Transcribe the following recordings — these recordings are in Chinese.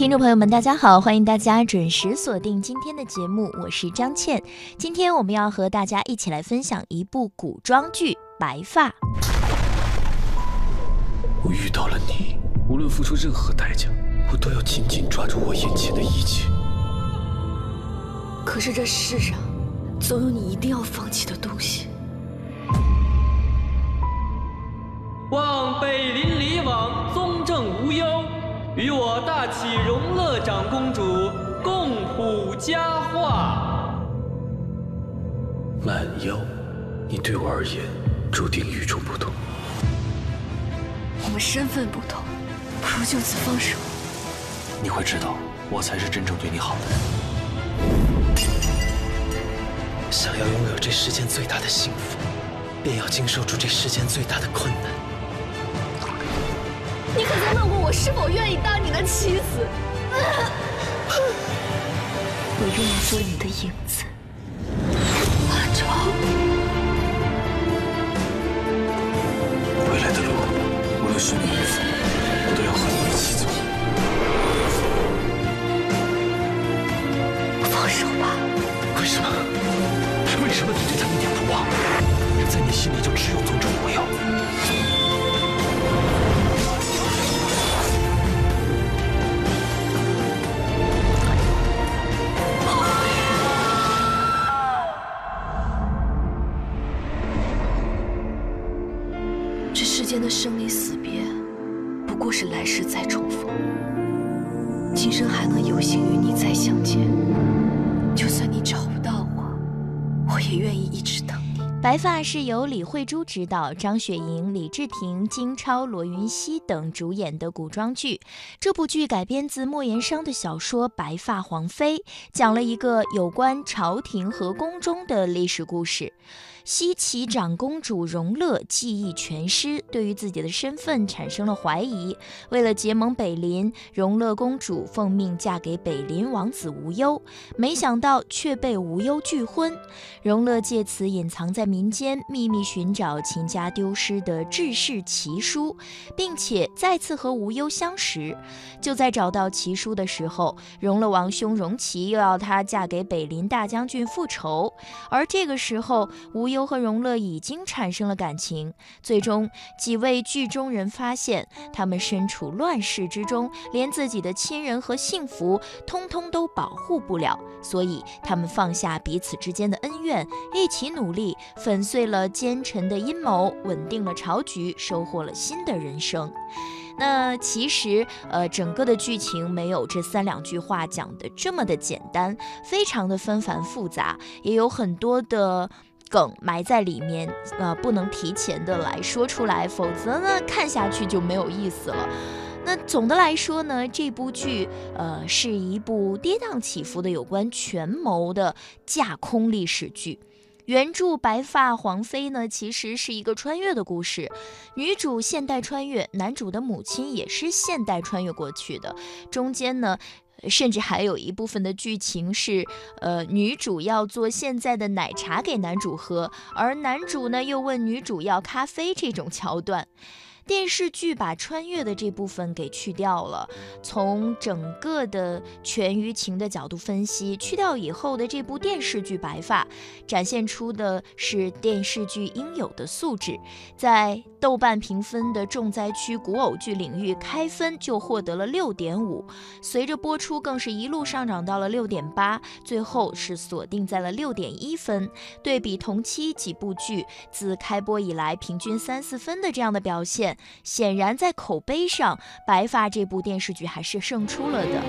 听众朋友们，大家好，欢迎大家准时锁定今天的节目，我是张倩。今天我们要和大家一起来分享一部古装剧《白发》。我遇到了你，无论付出任何代价，我都要紧紧抓住我眼前的一切。可是这世上，总有你一定要放弃的东西。望北邻里往宗正无忧。与我大启荣乐长公主共谱佳话。满妖，你对我而言注定与众不同。我们身份不同，不如就此放手。你会知道，我才是真正对你好的人。想要拥有这世间最大的幸福，便要经受住这世间最大的困难。你可曾问过我是否愿意当你的妻子？我愿意做你的影子，阿超。未来的路，无论顺利与否，我都要和你一起走。放手吧。为什么？为什么你对他一点不忘？在你心里就只有白发是由李慧珠执导，张雪迎、李治廷、金超、罗云熙等主演的古装剧。这部剧改编自莫言商的小说《白发皇妃》，讲了一个有关朝廷和宫中的历史故事。西岐长公主荣乐记忆全失，对于自己的身份产生了怀疑。为了结盟北林，荣乐公主奉命嫁给北林王子无忧，没想到却被无忧拒婚。荣乐借此隐藏在民间，秘密寻找秦家丢失的志士奇书，并且再次和无忧相识。就在找到奇书的时候，荣乐王兄荣齐又要她嫁给北林大将军复仇，而这个时候无。优和荣乐已经产生了感情，最终几位剧中人发现他们身处乱世之中，连自己的亲人和幸福通通都保护不了，所以他们放下彼此之间的恩怨，一起努力，粉碎了奸臣的阴谋，稳定了朝局，收获了新的人生。那其实，呃，整个的剧情没有这三两句话讲的这么的简单，非常的纷繁复杂，也有很多的。梗埋在里面，呃，不能提前的来说出来，否则呢，看下去就没有意思了。那总的来说呢，这部剧，呃，是一部跌宕起伏的有关权谋的架空历史剧。原著《白发皇妃》呢，其实是一个穿越的故事，女主现代穿越，男主的母亲也是现代穿越过去的，中间呢。甚至还有一部分的剧情是，呃，女主要做现在的奶茶给男主喝，而男主呢又问女主要咖啡这种桥段。电视剧把穿越的这部分给去掉了，从整个的全舆情的角度分析，去掉以后的这部电视剧《白发》，展现出的是电视剧应有的素质，在豆瓣评分的重灾区古偶剧领域开分就获得了六点五，随着播出更是一路上涨到了六点八，最后是锁定在了六点一分。对比同期几部剧自开播以来平均三四分的这样的表现。显然，在口碑上，《白发》这部电视剧还是胜出了的。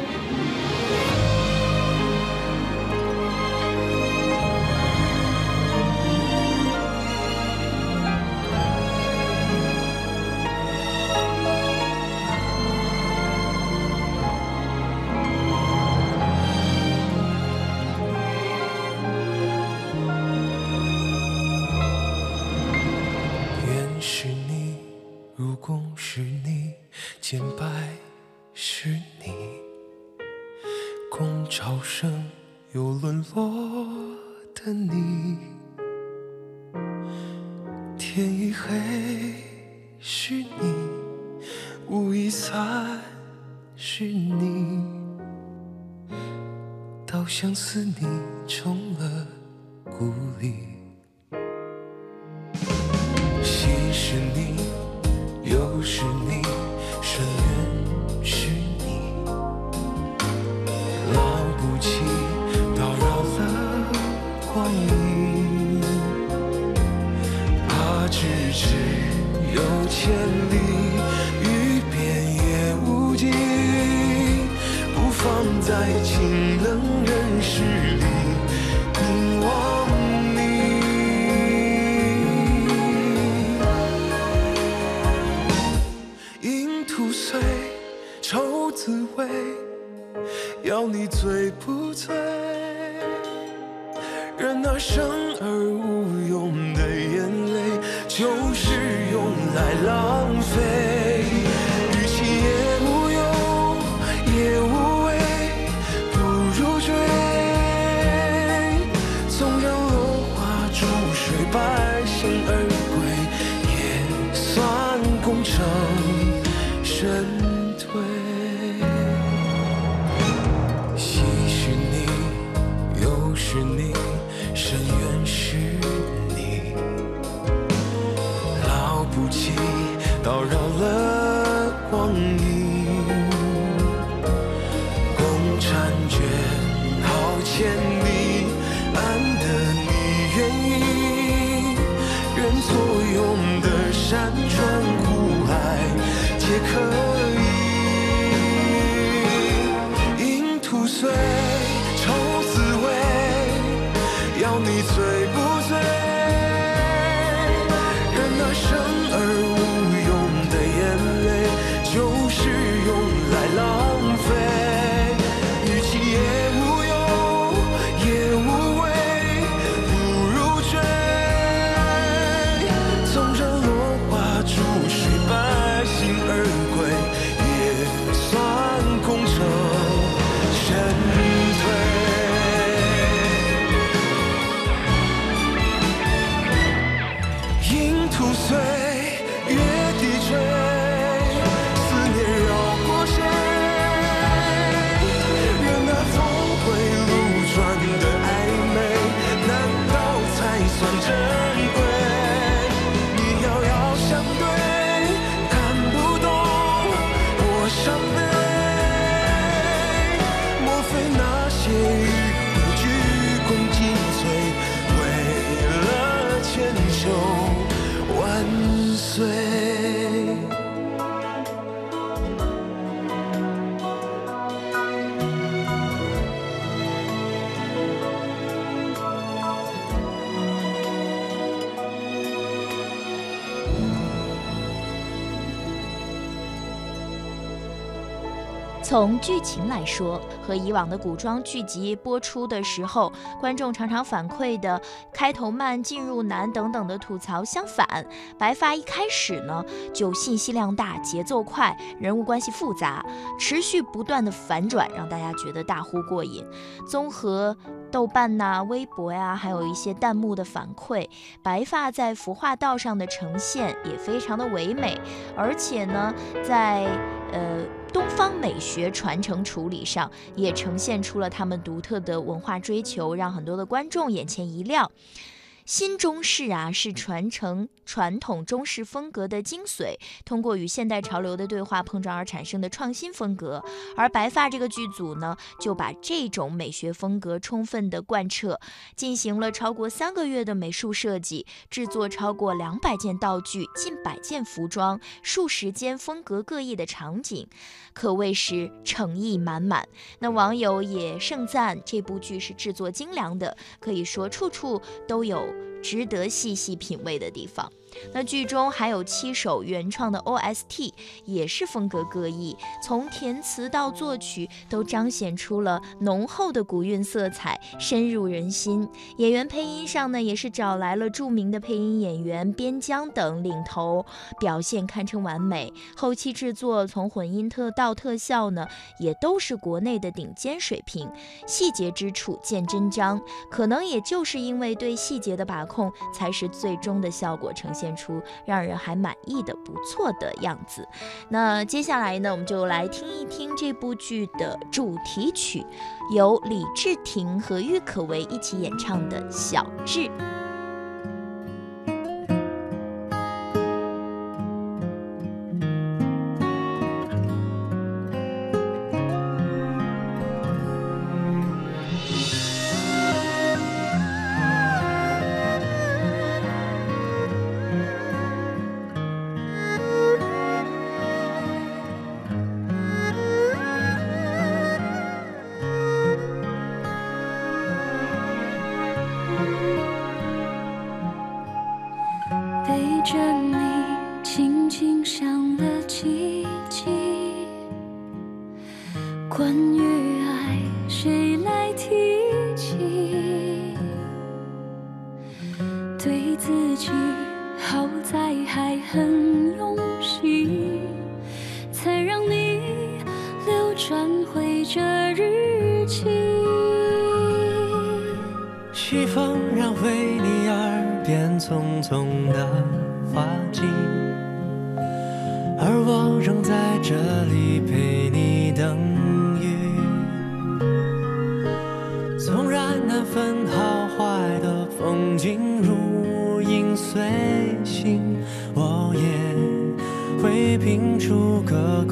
在清冷人世里凝望你。饮吐碎，愁滋味，要你醉不醉？从剧情来说，和以往的古装剧集播出的时候，观众常常反馈的开头慢、进入难等等的吐槽相反，《白发》一开始呢就信息量大、节奏快、人物关系复杂，持续不断的反转，让大家觉得大呼过瘾。综合豆瓣呐、微博呀、还有一些弹幕的反馈，《白发》在服化道上的呈现也非常的唯美，而且呢，在呃。东方美学传承处理上，也呈现出了他们独特的文化追求，让很多的观众眼前一亮。新中式啊，是传承传统中式风格的精髓，通过与现代潮流的对话碰撞而产生的创新风格。而白发这个剧组呢，就把这种美学风格充分的贯彻，进行了超过三个月的美术设计，制作超过两百件道具、近百件服装、数十间风格各异的场景，可谓是诚意满满。那网友也盛赞这部剧是制作精良的，可以说处处都有。值得细细品味的地方。那剧中还有七首原创的 OST，也是风格各异，从填词到作曲都彰显出了浓厚的古韵色彩，深入人心。演员配音上呢，也是找来了著名的配音演员边疆等领头，表现堪称完美。后期制作从混音特到特效呢，也都是国内的顶尖水平，细节之处见真章。可能也就是因为对细节的把控，才使最终的效果呈现。现出让人还满意的不错的样子。那接下来呢，我们就来听一听这部剧的主题曲，由李治廷和郁可唯一起演唱的小智。西风染回你耳边匆匆的话语而我仍在这里陪你等雨纵然难分好坏的风景如影随形我也会拼出个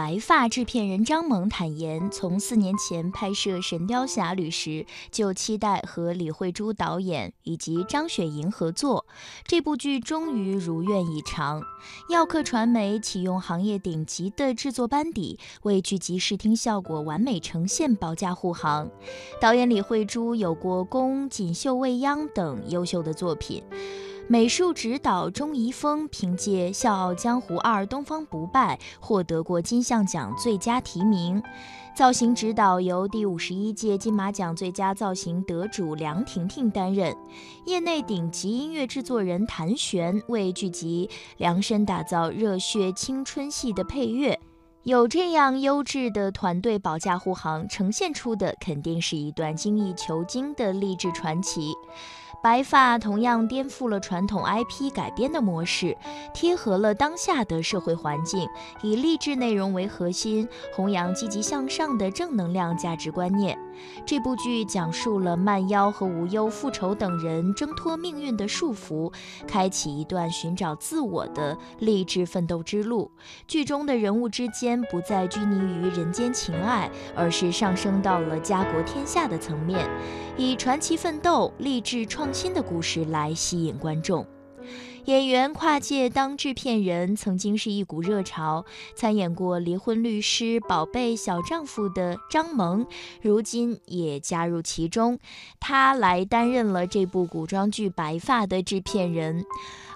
白发》制片人张萌坦言，从四年前拍摄《神雕侠侣》时，就期待和李慧珠导演以及张雪迎合作。这部剧终于如愿以偿。耀客传媒启用行业顶级的制作班底，为剧集视听效果完美呈现保驾护航。导演李慧珠有过《宫》《锦绣未央》等优秀的作品。美术指导钟怡峰凭借《笑傲江湖二：东方不败》获得过金像奖最佳提名，造型指导由第五十一届金马奖最佳造型得主梁婷婷担任，业内顶级音乐制作人谭旋为剧集量身打造热血青春系的配乐。有这样优质的团队保驾护航，呈现出的肯定是一段精益求精的励志传奇。白发同样颠覆了传统 IP 改编的模式，贴合了当下的社会环境，以励志内容为核心，弘扬积极向上的正能量价值观念。这部剧讲述了慢妖和无忧复仇等人挣脱命运的束缚，开启一段寻找自我的励志奋斗之路。剧中的人物之间不再拘泥于人间情爱，而是上升到了家国天下的层面，以传奇奋斗、励志创新的故事来吸引观众。演员跨界当制片人曾经是一股热潮，参演过《离婚律师》《宝贝小丈夫》的张萌，如今也加入其中，他来担任了这部古装剧《白发》的制片人。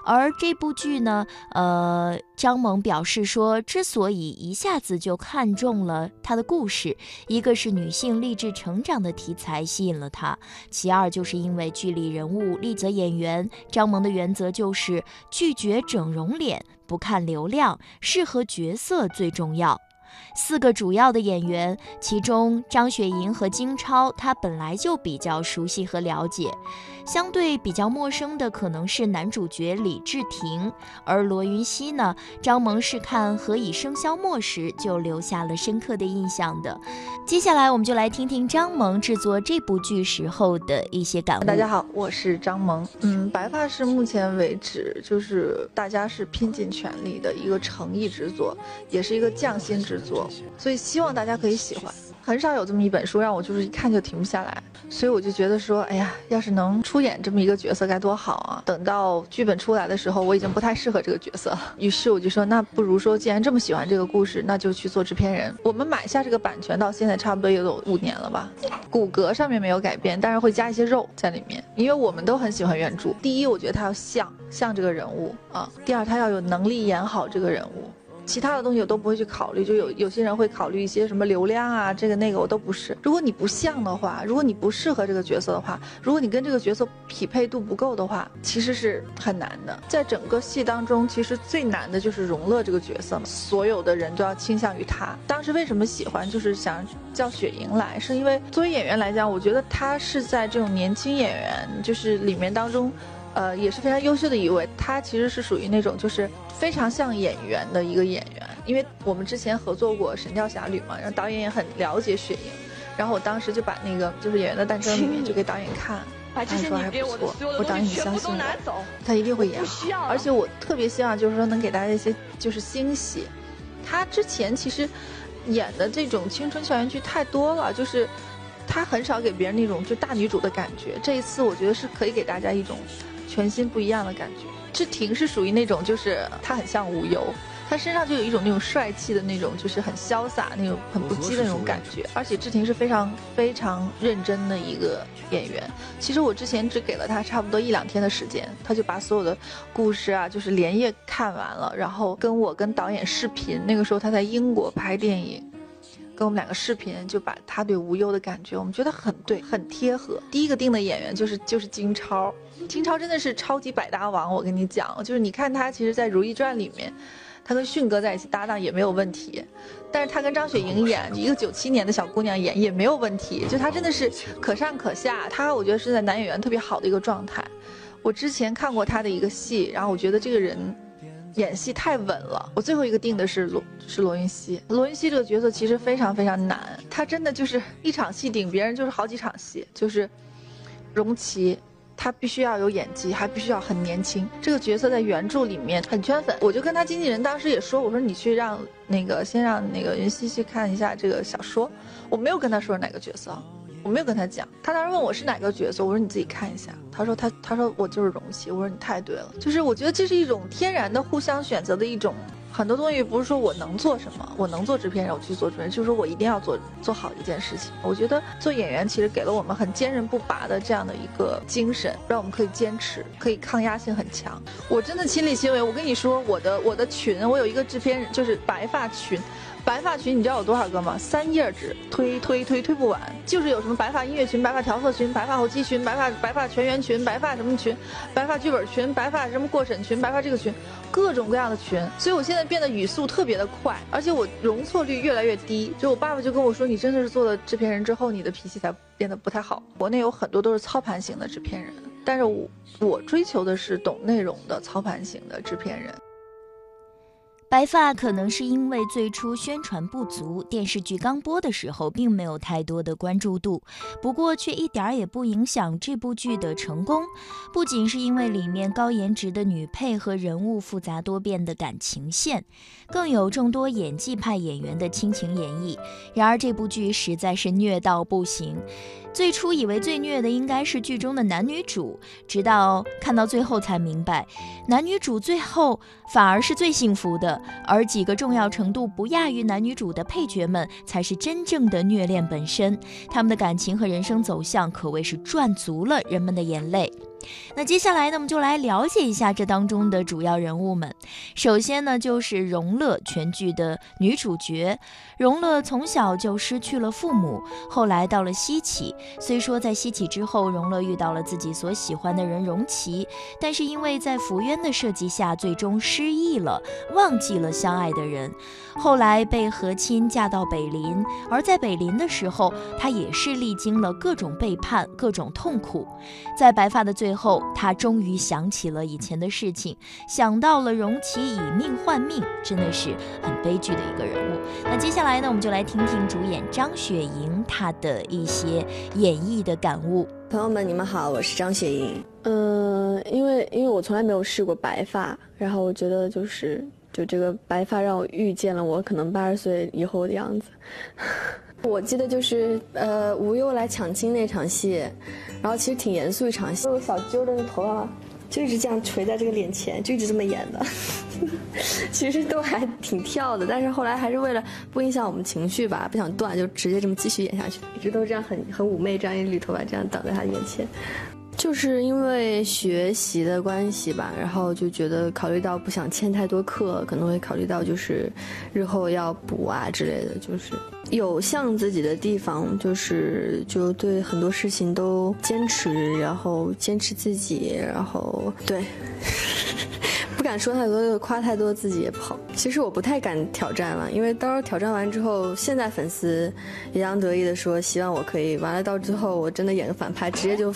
而这部剧呢，呃，张萌表示说，之所以一下子就看中了他的故事，一个是女性励志成长的题材吸引了他，其二就是因为剧里人物丽泽演员。张萌的原则就是拒绝整容脸，不看流量，适合角色最重要。四个主要的演员，其中张雪迎和金超，他本来就比较熟悉和了解。相对比较陌生的可能是男主角李治廷，而罗云熙呢，张萌是看《何以笙箫默》时就留下了深刻的印象的。接下来我们就来听听张萌制作这部剧时候的一些感悟。大家好，我是张萌。嗯，白发是目前为止就是大家是拼尽全力的一个诚意之作，也是一个匠心之作，所以希望大家可以喜欢。很少有这么一本书让我就是一看就停不下来，所以我就觉得说，哎呀，要是能出演这么一个角色该多好啊！等到剧本出来的时候，我已经不太适合这个角色了，于是我就说，那不如说，既然这么喜欢这个故事，那就去做制片人。我们买下这个版权到现在差不多也有五年了吧，骨骼上面没有改变，但是会加一些肉在里面，因为我们都很喜欢原著。第一，我觉得他要像像这个人物啊；第二，他要有能力演好这个人物。其他的东西我都不会去考虑，就有有些人会考虑一些什么流量啊，这个那个我都不是。如果你不像的话，如果你不适合这个角色的话，如果你跟这个角色匹配度不够的话，其实是很难的。在整个戏当中，其实最难的就是容乐这个角色嘛，所有的人都要倾向于他。当时为什么喜欢，就是想叫雪莹来，是因为作为演员来讲，我觉得她是在这种年轻演员就是里面当中。呃，也是非常优秀的一位，他其实是属于那种就是非常像演员的一个演员，因为我们之前合作过《神雕侠侣》嘛，然后导演也很了解雪莹，然后我当时就把那个就是《演员的诞生》里面就给导演看，他说还不错，我导演你相信我，他一定会演好，而且我特别希望就是说能给大家一些就是惊喜，他之前其实演的这种青春校园剧太多了，就是他很少给别人那种就大女主的感觉，这一次我觉得是可以给大家一种。全新不一样的感觉。志婷是属于那种，就是她很像无忧，她身上就有一种那种帅气的那种，就是很潇洒那种很不羁的那种感觉。而且志婷是非常非常认真的一个演员。其实我之前只给了她差不多一两天的时间，她就把所有的故事啊，就是连夜看完了，然后跟我跟导演视频。那个时候她在英国拍电影。跟我们两个视频，就把他对无忧的感觉，我们觉得很对，很贴合。第一个定的演员就是就是金超，金超真的是超级百搭王。我跟你讲，就是你看他其实，在《如懿传》里面，他跟迅哥在一起搭档也没有问题，但是他跟张雪迎演一个九七年的小姑娘演也没有问题，就他真的是可上可下。他我觉得是在男演员特别好的一个状态。我之前看过他的一个戏，然后我觉得这个人。演戏太稳了，我最后一个定的是罗是罗云熙。罗云熙这个角色其实非常非常难，他真的就是一场戏顶别人就是好几场戏。就是，荣琪，他必须要有演技，还必须要很年轻。这个角色在原著里面很圈粉，我就跟他经纪人当时也说，我说你去让那个先让那个云溪去看一下这个小说，我没有跟他说哪个角色。我没有跟他讲，他当时问我是哪个角色，我说你自己看一下。他说他他说我就是容器，我说你太对了，就是我觉得这是一种天然的互相选择的一种，很多东西不是说我能做什么，我能做制片人我去做制片人，就是说我一定要做做好一件事情。我觉得做演员其实给了我们很坚韧不拔的这样的一个精神，让我们可以坚持，可以抗压性很强。我真的亲力亲为，我跟你说，我的我的群，我有一个制片人就是白发群。白发群你知道有多少个吗？三页纸，推推推推不完，就是有什么白发音乐群、白发调色群、白发后期群、白发白发全员群、白发什么群、白发剧本群、白发什么过审群、白发这个群，各种各样的群。所以我现在变得语速特别的快，而且我容错率越来越低。就我爸爸就跟我说，你真的是做了制片人之后，你的脾气才变得不太好。国内有很多都是操盘型的制片人，但是我我追求的是懂内容的操盘型的制片人。白发可能是因为最初宣传不足，电视剧刚播的时候并没有太多的关注度。不过却一点儿也不影响这部剧的成功。不仅是因为里面高颜值的女配和人物复杂多变的感情线，更有众多演技派演员的倾情演绎。然而这部剧实在是虐到不行。最初以为最虐的应该是剧中的男女主，直到看到最后才明白，男女主最后反而是最幸福的，而几个重要程度不亚于男女主的配角们才是真正的虐恋本身。他们的感情和人生走向可谓是赚足了人们的眼泪。那接下来呢，我们就来了解一下这当中的主要人物们。首先呢，就是荣乐，全剧的女主角。荣乐从小就失去了父母，后来到了西岐。虽说在西岐之后，荣乐遇到了自己所喜欢的人荣琪，但是因为在福渊的设计下，最终失忆了，忘记了相爱的人。后来被和亲嫁到北林，而在北林的时候，她也是历经了各种背叛、各种痛苦。在白发的最后，他终于想起了以前的事情，想到了荣琪以命换命，真的是很悲剧的一个人物。那接下来呢，我们就来听听主演张雪迎她的一些演绎的感悟。朋友们，你们好，我是张雪迎。嗯、因为因为我从来没有试过白发，然后我觉得就是就这个白发让我遇见了我可能八十岁以后的样子。我记得就是呃吴优来抢亲那场戏，然后其实挺严肃一场戏，有小揪的那头发就一直这样垂在这个脸前，就一直这么演的。其实都还挺跳的，但是后来还是为了不影响我们情绪吧，不想断，就直接这么继续演下去，一直都这样很很妩媚，这样一缕头发这样挡在他眼前。就是因为学习的关系吧，然后就觉得考虑到不想欠太多课，可能会考虑到就是日后要补啊之类的，就是有像自己的地方，就是就对很多事情都坚持，然后坚持自己，然后对。不敢说太多，夸太多自己也不好。其实我不太敢挑战了，因为到时候挑战完之后，现在粉丝洋洋得意的说希望我可以，完了到最后我真的演个反派，直接就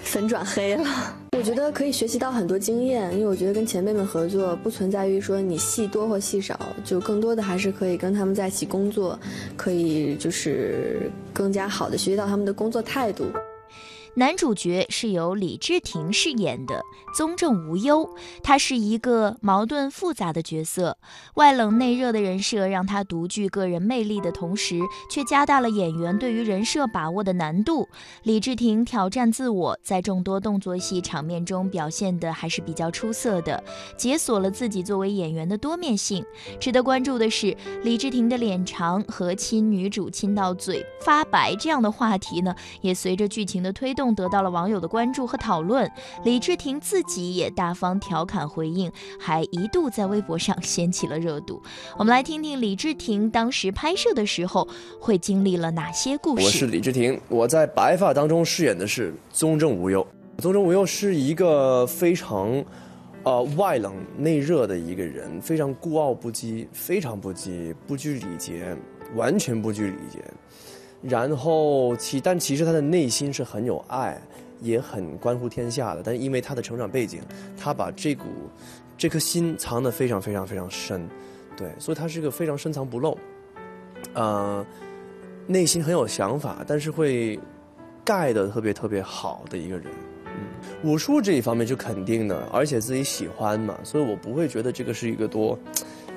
粉转黑了。我觉得可以学习到很多经验，因为我觉得跟前辈们合作不存在于说你戏多或戏少，就更多的还是可以跟他们在一起工作，可以就是更加好的学习到他们的工作态度。男主角是由李治廷饰演的宗正无忧，他是一个矛盾复杂的角色，外冷内热的人设让他独具个人魅力的同时，却加大了演员对于人设把握的难度。李治廷挑战自我，在众多动作戏场面中表现的还是比较出色的，解锁了自己作为演员的多面性。值得关注的是，李治廷的脸长和亲女主亲到嘴发白这样的话题呢，也随着剧情的推动。得到了网友的关注和讨论，李治廷自己也大方调侃回应，还一度在微博上掀起了热度。我们来听听李治廷当时拍摄的时候会经历了哪些故事。我是李治廷，我在《白发》当中饰演的是宗正无忧。宗正无忧是一个非常，呃，外冷内热的一个人，非常孤傲不羁，非常不羁，不拘礼节，完全不拘礼节。然后其但其实他的内心是很有爱，也很关乎天下的。但因为他的成长背景，他把这股这颗心藏得非常非常非常深，对，所以他是一个非常深藏不露，呃，内心很有想法，但是会盖得特别特别好的一个人。嗯，武术这一方面是肯定的，而且自己喜欢嘛，所以我不会觉得这个是一个多，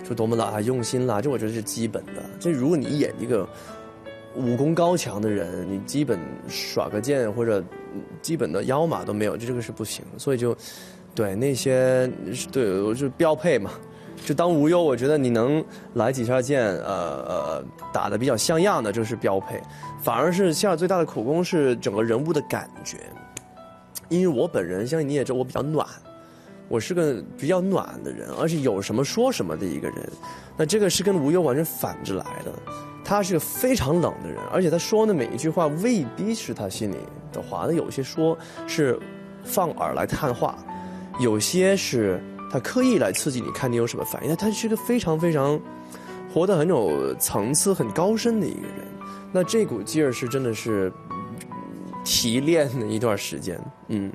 就多么的啊用心啦，这我觉得是基本的。这如果你演一个武功高强的人，你基本耍个剑或者基本的腰马都没有，这这个是不行。所以就，对那些对我就标配嘛。就当无忧，我觉得你能来几下剑，呃呃，打的比较像样的，这是标配。反而是希尔最大的苦功是整个人物的感觉，因为我本人相信你也知道，我比较暖，我是个比较暖的人，而且有什么说什么的一个人。那这个是跟无忧完全反着来的，他是个非常冷的人，而且他说的每一句话未必是他心里的话，那有些说是放饵来探话，有些是。他刻意来刺激你，看你有什么反应。他是个非常非常活得很有层次、很高深的一个人。那这股劲儿是真的是提炼了一段时间，嗯，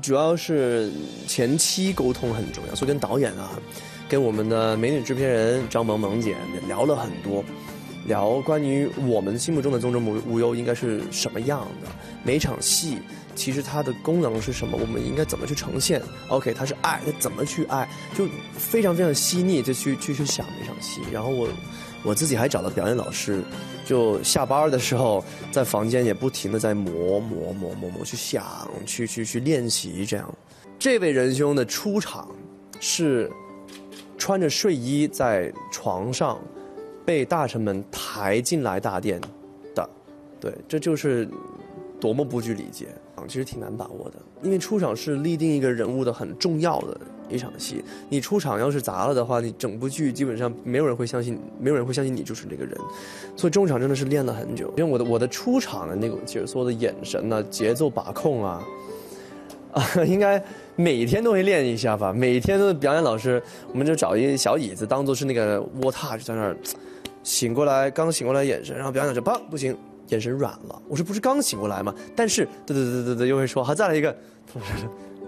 主要是前期沟通很重要，所以跟导演啊，跟我们的美女制片人张萌萌姐聊了很多，聊关于我们心目中的宗正无无忧应该是什么样的，每场戏。其实它的功能是什么？我们应该怎么去呈现？OK，它是爱，它怎么去爱？就非常非常细腻，就去去去想每场戏。然后我我自己还找了表演老师，就下班的时候在房间也不停的在磨磨磨磨磨，去想，去去去练习这样。这位仁兄的出场是穿着睡衣在床上被大臣们抬进来大殿的，对，这就是多么不拘礼节啊。其实挺难把握的，因为出场是立定一个人物的很重要的一场戏。你出场要是砸了的话，你整部剧基本上没有人会相信，没有人会相信你就是这个人。所以中场真的是练了很久。因为我的我的出场的那种解说的眼神呢，节奏把控啊，啊，应该每天都会练一下吧。每天都表演老师，我们就找一个小椅子当做是那个卧榻，就在那儿醒过来，刚醒过来眼神，然后表演老师砰不行。眼神软了，我说不是刚醒过来吗？但是，对对对对对，又会说，好再来一个，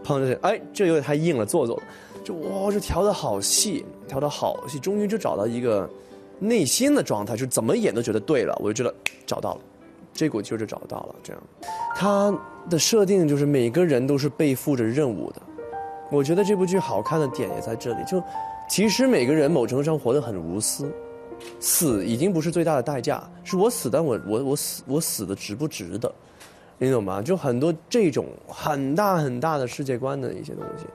砰哎，这有点太硬了，做作了，就哇，这调的好细，调的好细，终于就找到一个内心的状态，就怎么演都觉得对了，我就觉得找到了，这股劲儿就找到了。这样，他的设定就是每个人都是背负着任务的，我觉得这部剧好看的点也在这里，就其实每个人某程度上活得很无私。死已经不是最大的代价，是我死，但我我我死我死的值不值得，你懂吗？就很多这种很大很大的世界观的一些东西。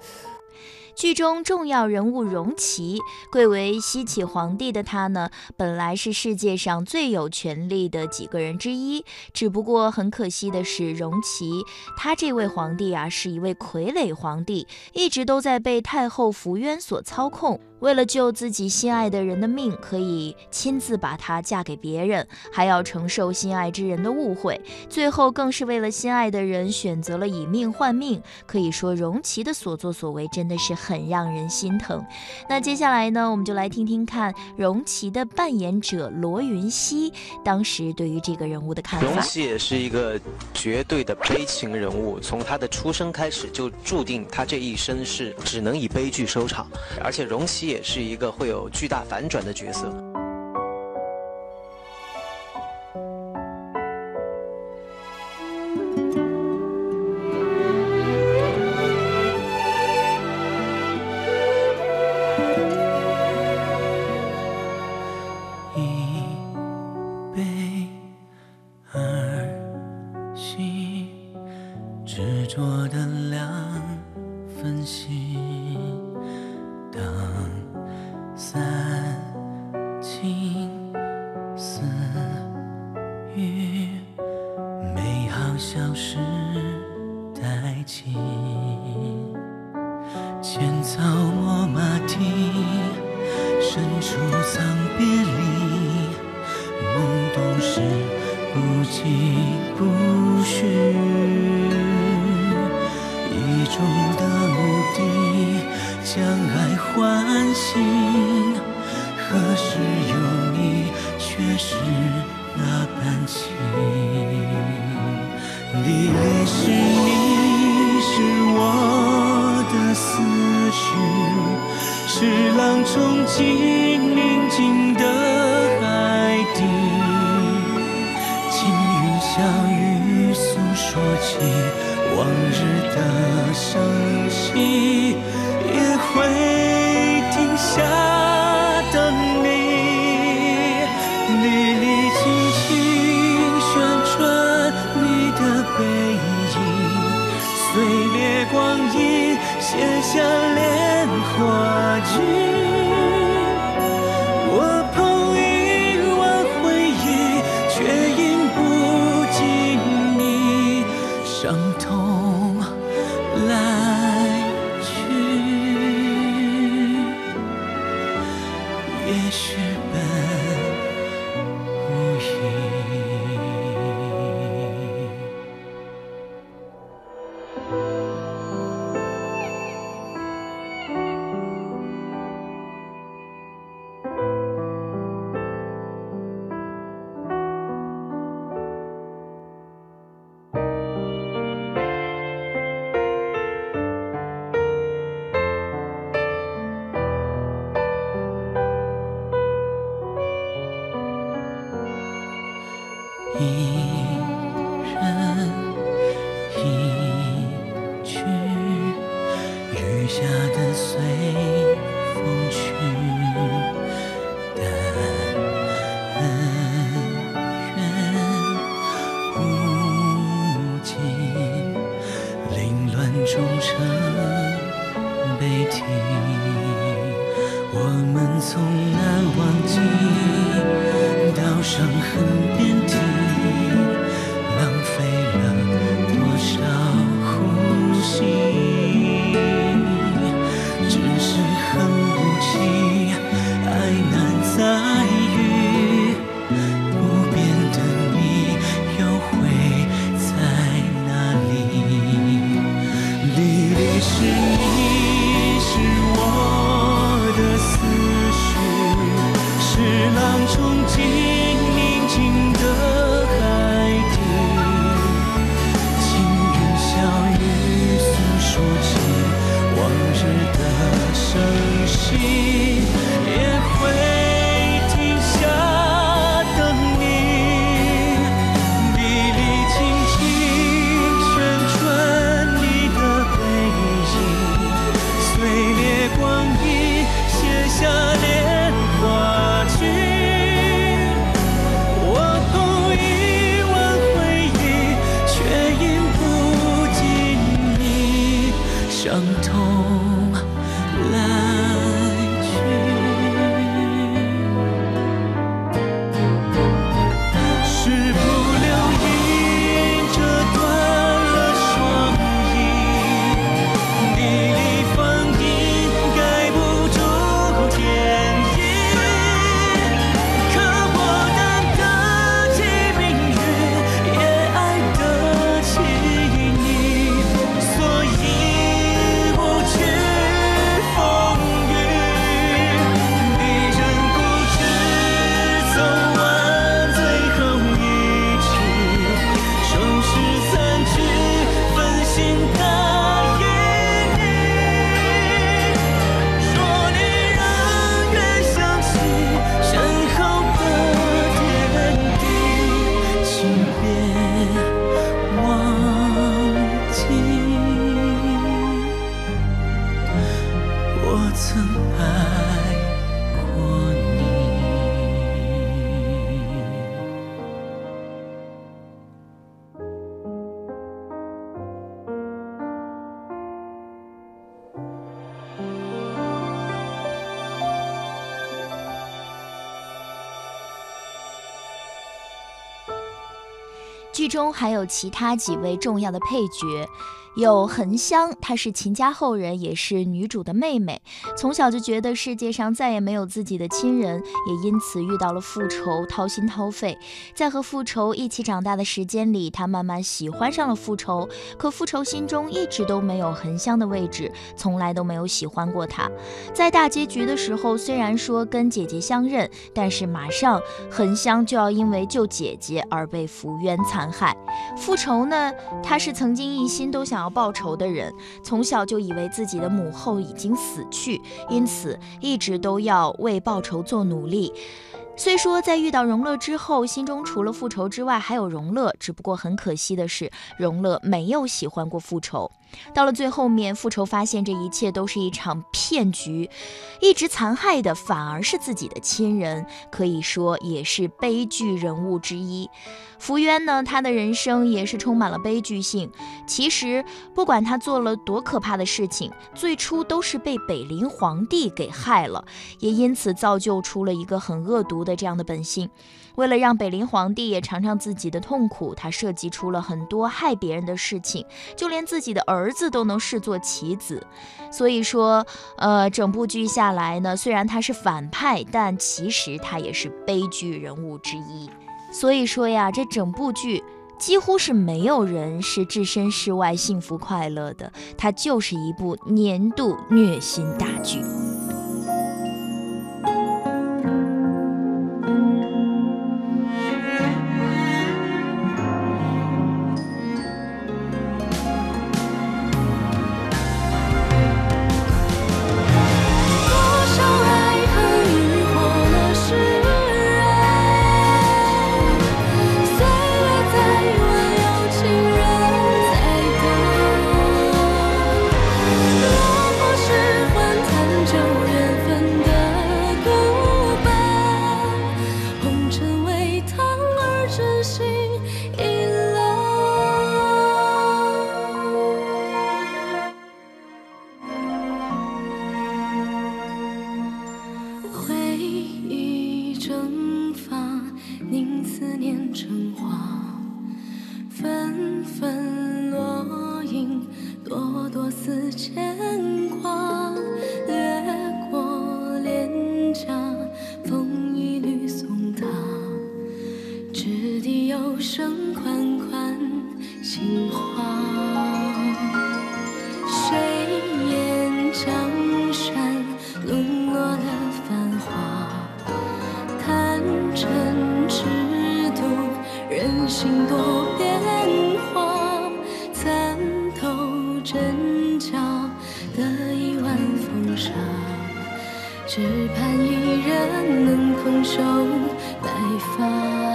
剧中重要人物荣琪，贵为西岐皇帝的他呢，本来是世界上最有权力的几个人之一。只不过很可惜的是，荣琪他这位皇帝啊，是一位傀儡皇帝，一直都在被太后福渊所操控。为了救自己心爱的人的命，可以亲自把她嫁给别人，还要承受心爱之人的误会，最后更是为了心爱的人选择了以命换命。可以说，荣琪的所作所为真的是很让人心疼。那接下来呢，我们就来听听看荣琪的扮演者罗云熙当时对于这个人物的看法。荣琪也是一个绝对的悲情人物，从他的出生开始就注定他这一生是只能以悲剧收场，而且荣琪。也是一个会有巨大反转的角色。一杯。执着的两分心。中还有其他几位重要的配角，有恒香，她是秦家后人，也是女主的妹妹。从小就觉得世界上再也没有自己的亲人，也因此遇到了复仇，掏心掏肺。在和复仇一起长大的时间里，她慢慢喜欢上了复仇。可复仇心中一直都没有恒香的位置，从来都没有喜欢过她。在大结局的时候，虽然说跟姐姐相认，但是马上恒香就要因为救姐姐而被福渊残害。复仇呢，他是曾经一心都想要报仇的人，从小就以为自己的母后已经死去，因此一直都要为报仇做努力。虽说在遇到荣乐之后，心中除了复仇之外还有荣乐，只不过很可惜的是，荣乐没有喜欢过复仇。到了最后面，复仇发现这一切都是一场骗局，一直残害的反而是自己的亲人，可以说也是悲剧人物之一。福渊呢，他的人生也是充满了悲剧性。其实，不管他做了多可怕的事情，最初都是被北林皇帝给害了，也因此造就出了一个很恶毒的这样的本性。为了让北林皇帝也尝尝自己的痛苦，他设计出了很多害别人的事情，就连自己的儿子都能视作棋子。所以说，呃，整部剧下来呢，虽然他是反派，但其实他也是悲剧人物之一。所以说呀，这整部剧几乎是没有人是置身事外、幸福快乐的，它就是一部年度虐心大剧。透真假的一万风沙，只盼一人能空手白发。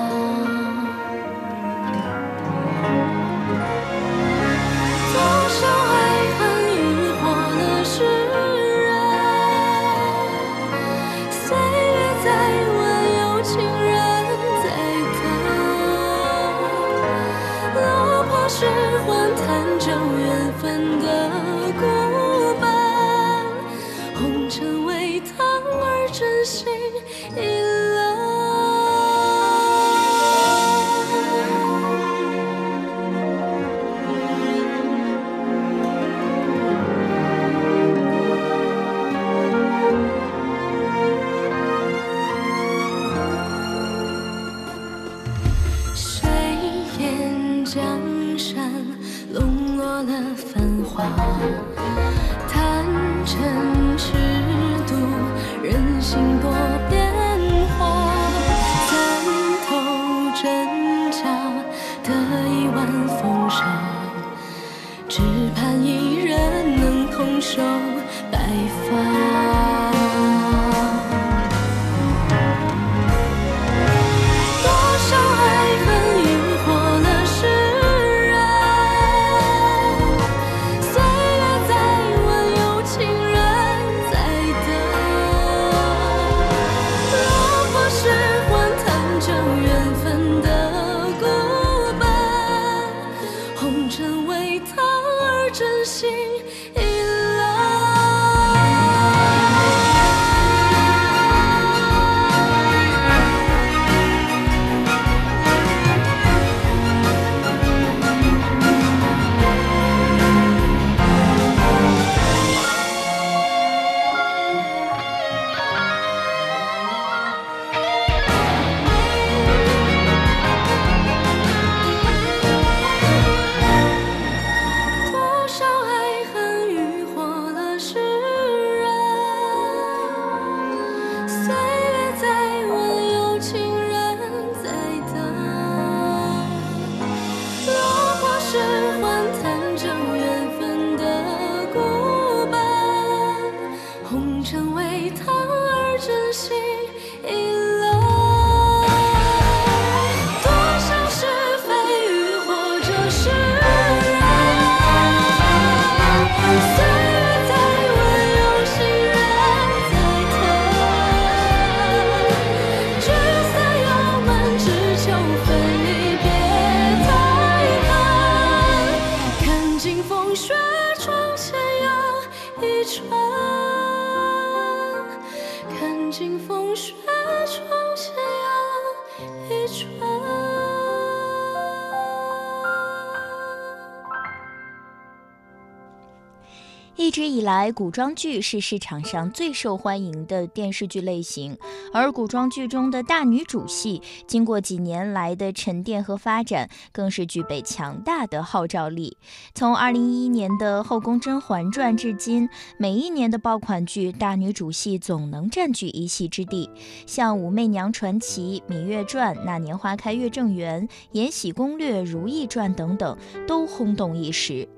古装剧是市场上最受欢迎的电视剧类型，而古装剧中的大女主戏，经过几年来的沉淀和发展，更是具备强大的号召力。从2011年的《后宫甄嬛传》至今，每一年的爆款剧大女主戏总能占据一席之地，像《武媚娘传奇》《芈月传》《那年花开月正圆》《延禧攻略》《如懿传》等等，都轰动一时。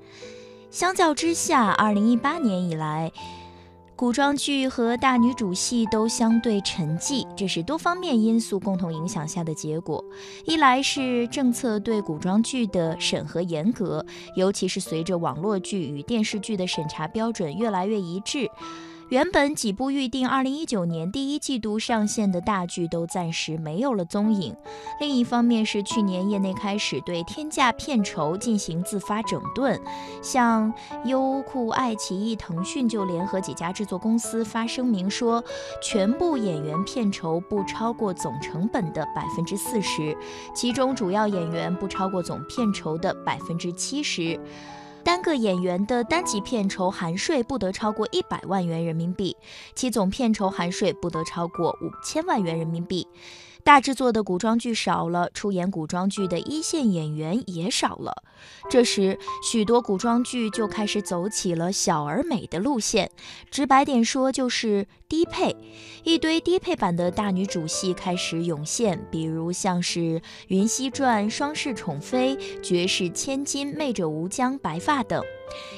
相较之下，二零一八年以来，古装剧和大女主戏都相对沉寂，这是多方面因素共同影响下的结果。一来是政策对古装剧的审核严格，尤其是随着网络剧与电视剧的审查标准越来越一致。原本几部预定二零一九年第一季度上线的大剧都暂时没有了踪影。另一方面是去年业内开始对天价片酬进行自发整顿，像优酷、爱奇艺、腾讯就联合几家制作公司发声明说，全部演员片酬不超过总成本的百分之四十，其中主要演员不超过总片酬的百分之七十。单个演员的单集片酬含税不得超过一百万元人民币，其总片酬含税不得超过五千万元人民币。大制作的古装剧少了，出演古装剧的一线演员也少了。这时，许多古装剧就开始走起了小而美的路线，直白点说就是低配。一堆低配版的大女主戏开始涌现，比如像是《云汐传》《双世宠妃》《绝世千金》《媚者无疆》《白发》等。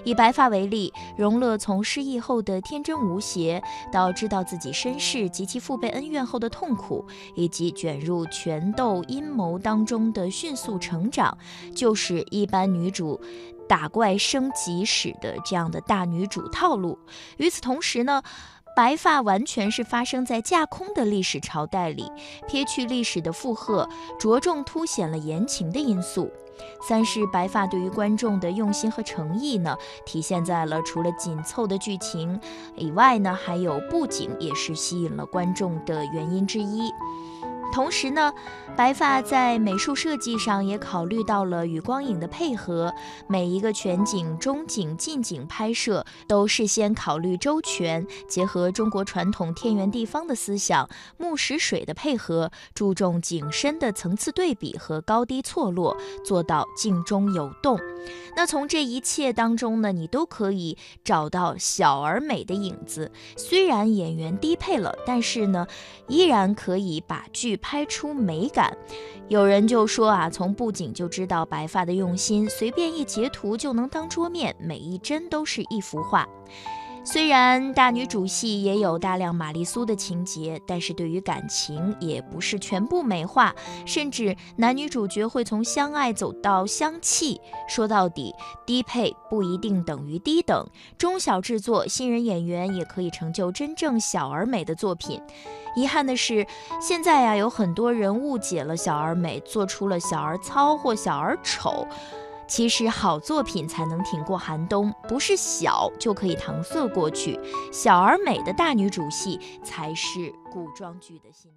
以白发为例，荣乐从失忆后的天真无邪，到知道自己身世及其父辈恩怨后的痛苦，以及卷入权斗阴谋当中的迅速成长，就是一般女主打怪升级时的这样的大女主套路。与此同时呢，白发完全是发生在架空的历史朝代里，撇去历史的负荷，着重凸显了言情的因素。三是白发对于观众的用心和诚意呢，体现在了除了紧凑的剧情以外呢，还有布景也是吸引了观众的原因之一。同时呢，白发在美术设计上也考虑到了与光影的配合，每一个全景、中景、近景拍摄都事先考虑周全，结合中国传统天圆地方的思想，木石水的配合，注重景深的层次对比和高低错落，做到静中有动。那从这一切当中呢，你都可以找到小而美的影子。虽然演员低配了，但是呢，依然可以把剧。拍出美感，有人就说啊，从布景就知道白发的用心，随便一截图就能当桌面，每一帧都是一幅画。虽然大女主戏也有大量玛丽苏的情节，但是对于感情也不是全部美化，甚至男女主角会从相爱走到相弃。说到底，低配不一定等于低等，中小制作新人演员也可以成就真正小而美的作品。遗憾的是，现在呀，有很多人误解了小而美，做出了小而糙或小而丑。其实好作品才能挺过寒冬，不是小就可以搪塞过去。小而美的大女主戏才是古装剧的新。